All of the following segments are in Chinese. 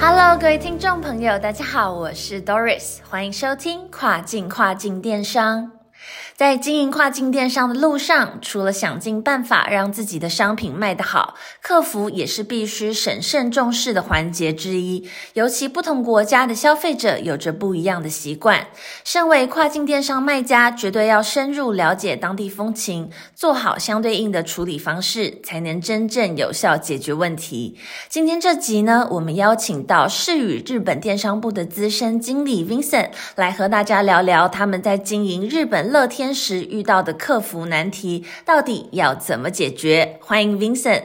Hello，各位听众朋友，大家好，我是 Doris，欢迎收听跨境跨境电商。在经营跨境电商的路上，除了想尽办法让自己的商品卖得好，客服也是必须审慎重视的环节之一。尤其不同国家的消费者有着不一样的习惯，身为跨境电商卖家，绝对要深入了解当地风情，做好相对应的处理方式，才能真正有效解决问题。今天这集呢，我们邀请到世宇日本电商部的资深经理 Vincent 来和大家聊聊他们在经营日本乐天时遇到的客服难题，到底要怎么解决？欢迎 Vincent。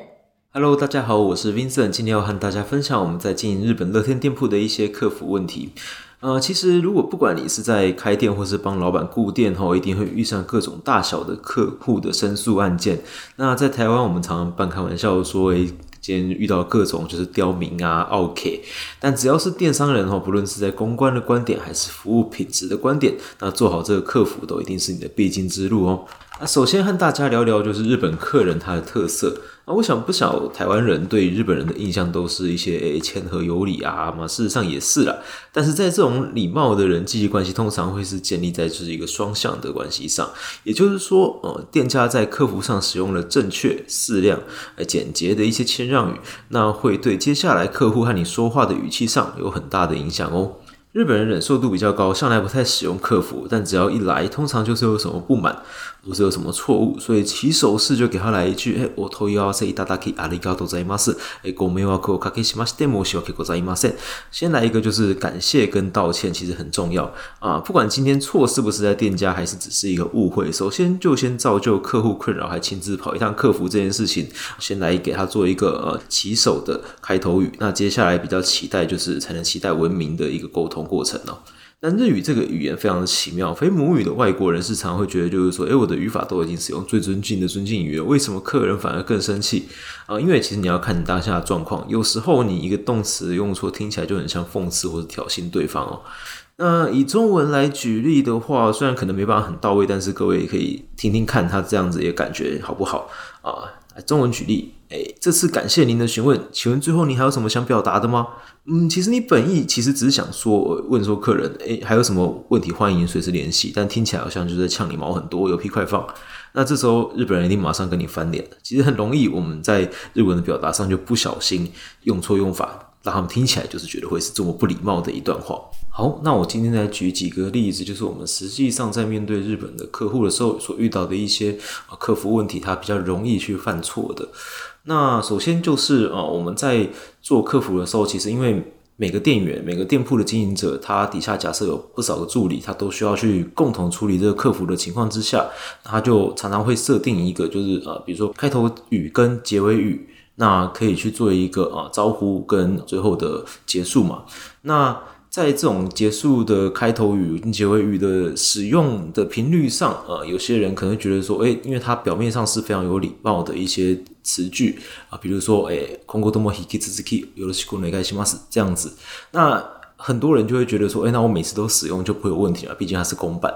Hello，大家好，我是 Vincent，今天要和大家分享我们在经营日本乐天店铺的一些客服问题。呃，其实如果不管你是在开店或是帮老板顾店吼，一定会遇上各种大小的客户的申诉案件。那在台湾，我们常常半开玩笑说，诶，今天遇到各种就是刁民啊、OK，但只要是电商人哦，不论是在公关的观点还是服务品质的观点，那做好这个客服都一定是你的必经之路哦。那首先和大家聊聊就是日本客人他的特色。那我想不少台湾人对日本人的印象都是一些诶谦和有礼啊嘛，事实上也是啦。但是在这种礼貌的人际关系，通常会是建立在就是一个双向的关系上，也就是说，呃，店家在客服上使用了正确、适量、呃简洁的一些谦让语，那会对接下来客户和你说话的语气上有很大的影响哦。日本人忍受度比较高，向来不太使用客服，但只要一来，通常就是有什么不满，或是有什么错误，所以起手式就给他来一句：“哎，我头要塞いただきありがとうございます。哎，ご迷惑をおかけしまして申し訳ございません。”先来一个就是感谢跟道歉，其实很重要啊。不管今天错是不是在店家，还是只是一个误会，首先就先造就客户困扰，还亲自跑一趟客服这件事情，先来给他做一个呃起手的开头语。那接下来比较期待就是才能期待文明的一个沟通。过程哦， 但日语这个语言非常的奇妙，非母语的外国人是常会觉得就是说，诶，我的语法都已经使用最尊敬的尊敬语了，为什么客人反而更生气啊、因为其实你要看你当下的状况，有时候你一个动词用错，听起来就很像讽刺或者挑衅对方哦。那以中文来举例的话，虽然可能没办法很到位，但是各位也可以听听看他这样子也感觉好不好啊？中文举例，哎，这次感谢您的询问，请问最后您还有什么想表达的吗？嗯，其实你本意其实只是想说问说客人，哎，还有什么问题欢迎随时联系，但听起来好像就是在呛你毛很多，有屁快放。那这时候日本人一定马上跟你翻脸。其实很容易，我们在日文的表达上就不小心用错用法，让他们听起来就是觉得会是这么不礼貌的一段话。好，那我今天来举几个例子，就是我们实际上在面对日本的客户的时候所遇到的一些呃客服问题，它比较容易去犯错的。那首先就是啊我们在做客服的时候，其实因为每个店员、每个店铺的经营者，他底下假设有不少的助理，他都需要去共同处理这个客服的情况之下，他就常常会设定一个，就是呃，比如说开头语跟结尾语，那可以去做一个啊、招呼跟最后的结束嘛。那在这种结束的开头语跟结尾语的使用的频率上，呃，有些人可能会觉得说，诶，因为它表面上是非常有礼貌的一些词句啊，比如说，诶，今後とも引き続きよろしくお願いします这样子，那很多人就会觉得说，诶，那我每次都使用就不会有问题了，毕竟它是公版。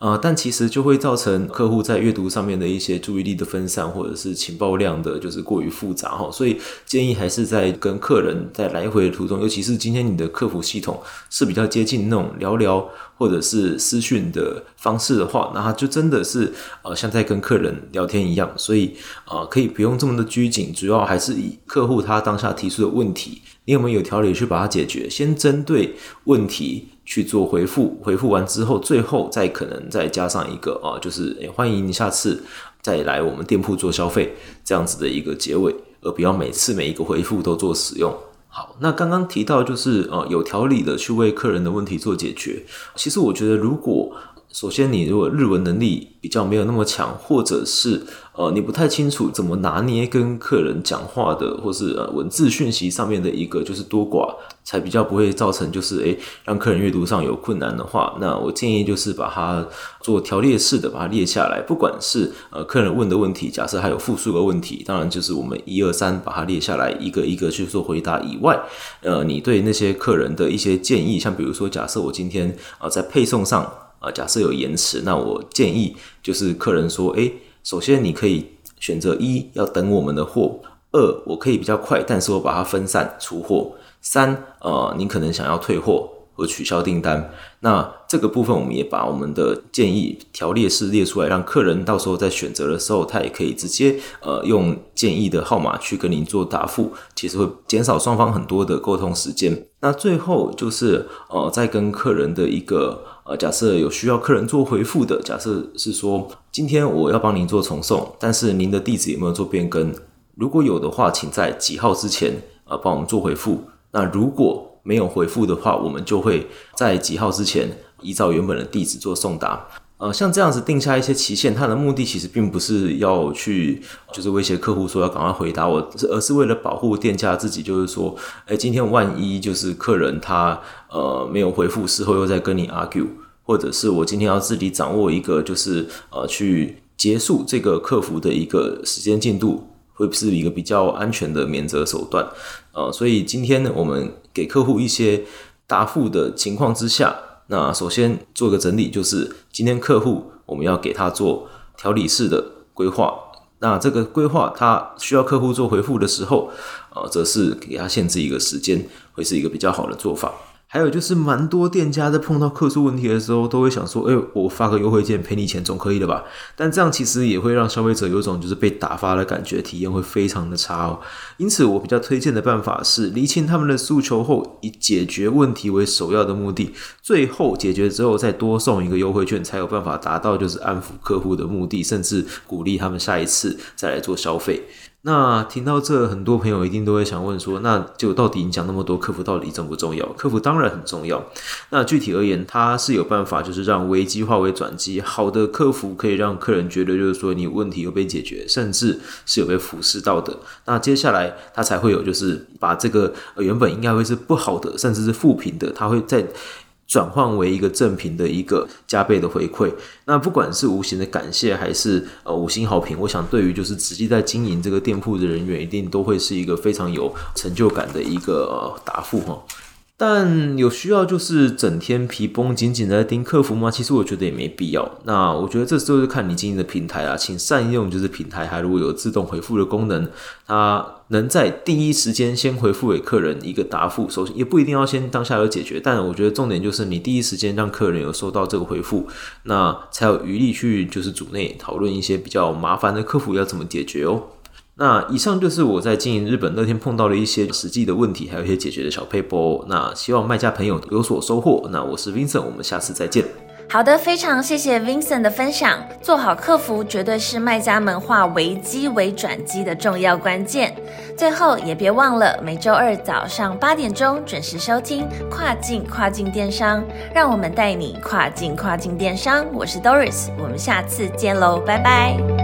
呃，但其实就会造成客户在阅读上面的一些注意力的分散，或者是情报量的，就是过于复杂哈。所以建议还是在跟客人在来回的途中，尤其是今天你的客服系统是比较接近那种聊聊或者是私讯的方式的话，那他就真的是呃像在跟客人聊天一样，所以呃可以不用这么的拘谨，主要还是以客户他当下提出的问题，你有没有条理去把它解决？先针对问题。去做回复，回复完之后，最后再可能再加上一个啊，就是、欸、欢迎你下次再来我们店铺做消费这样子的一个结尾，而不要每次每一个回复都做使用。好，那刚刚提到就是呃有条理的去为客人的问题做解决。其实我觉得，如果首先你如果日文能力比较没有那么强，或者是呃，你不太清楚怎么拿捏跟客人讲话的，或是呃文字讯息上面的一个就是多寡，才比较不会造成就是诶让客人阅读上有困难的话，那我建议就是把它做条列式的把它列下来，不管是呃客人问的问题，假设还有复数个问题，当然就是我们一二三把它列下来，一个一个去做回答以外，呃，你对那些客人的一些建议，像比如说假设我今天啊在配送上啊假设有延迟，那我建议就是客人说，诶。首先，你可以选择一要等我们的货；二，我可以比较快，但是我把它分散出货；三，呃，你可能想要退货或取消订单。那这个部分，我们也把我们的建议条列式列出来，让客人到时候在选择的时候，他也可以直接呃用建议的号码去跟您做答复，其实会减少双方很多的沟通时间。那最后就是呃，在跟客人的一个。呃，假设有需要客人做回复的，假设是说今天我要帮您做重送，但是您的地址有没有做变更？如果有的话，请在几号之前呃帮我们做回复。那如果没有回复的话，我们就会在几号之前依照原本的地址做送达。呃，像这样子定下一些期限，它的目的其实并不是要去就是威胁客户说要赶快回答我，而是为了保护店家自己。就是说，哎，今天万一就是客人他呃没有回复，事后又在跟你 argue，或者是我今天要自己掌握一个就是呃去结束这个客服的一个时间进度，会不是一个比较安全的免责手段。呃，所以今天呢，我们给客户一些答复的情况之下。那首先做个整理，就是今天客户我们要给他做调理式的规划。那这个规划他需要客户做回复的时候，呃，则是给他限制一个时间，会是一个比较好的做法。还有就是，蛮多店家在碰到客诉问题的时候，都会想说：“哎，我发个优惠券赔你钱，总可以了吧？”但这样其实也会让消费者有种就是被打发的感觉，体验会非常的差哦。因此，我比较推荐的办法是厘清他们的诉求后，以解决问题为首要的目的，最后解决之后再多送一个优惠券，才有办法达到就是安抚客户的目的，甚至鼓励他们下一次再来做消费。那听到这，很多朋友一定都会想问说，那就到底你讲那么多，客服到底重不重要？客服当然很重要。那具体而言，它是有办法，就是让危机化为转机。好的客服可以让客人觉得，就是说你问题有被解决，甚至是有被俯视到的。那接下来他才会有，就是把这个原本应该会是不好的，甚至是负评的，他会在。转换为一个正品的一个加倍的回馈，那不管是无形的感谢还是呃五星好评，我想对于就是实际在经营这个店铺的人员，一定都会是一个非常有成就感的一个答复哈。但有需要就是整天皮绷紧紧的盯客服吗？其实我觉得也没必要。那我觉得这就是看你经营的平台啊，请善用就是平台，还如果有自动回复的功能，它能在第一时间先回复给客人一个答复。首先也不一定要先当下有解决，但我觉得重点就是你第一时间让客人有收到这个回复，那才有余力去就是组内讨论一些比较麻烦的客服要怎么解决哦。那以上就是我在经营日本那天碰到的一些实际的问题，还有一些解决的小配波。那希望卖家朋友有所收获。那我是 Vincent，我们下次再见。好的，非常谢谢 Vincent 的分享。做好客服绝对是卖家们化危机为转机的重要关键。最后也别忘了每周二早上八点钟准时收听跨境跨境电商，让我们带你跨境跨境电商。我是 Doris，我们下次见喽，拜拜。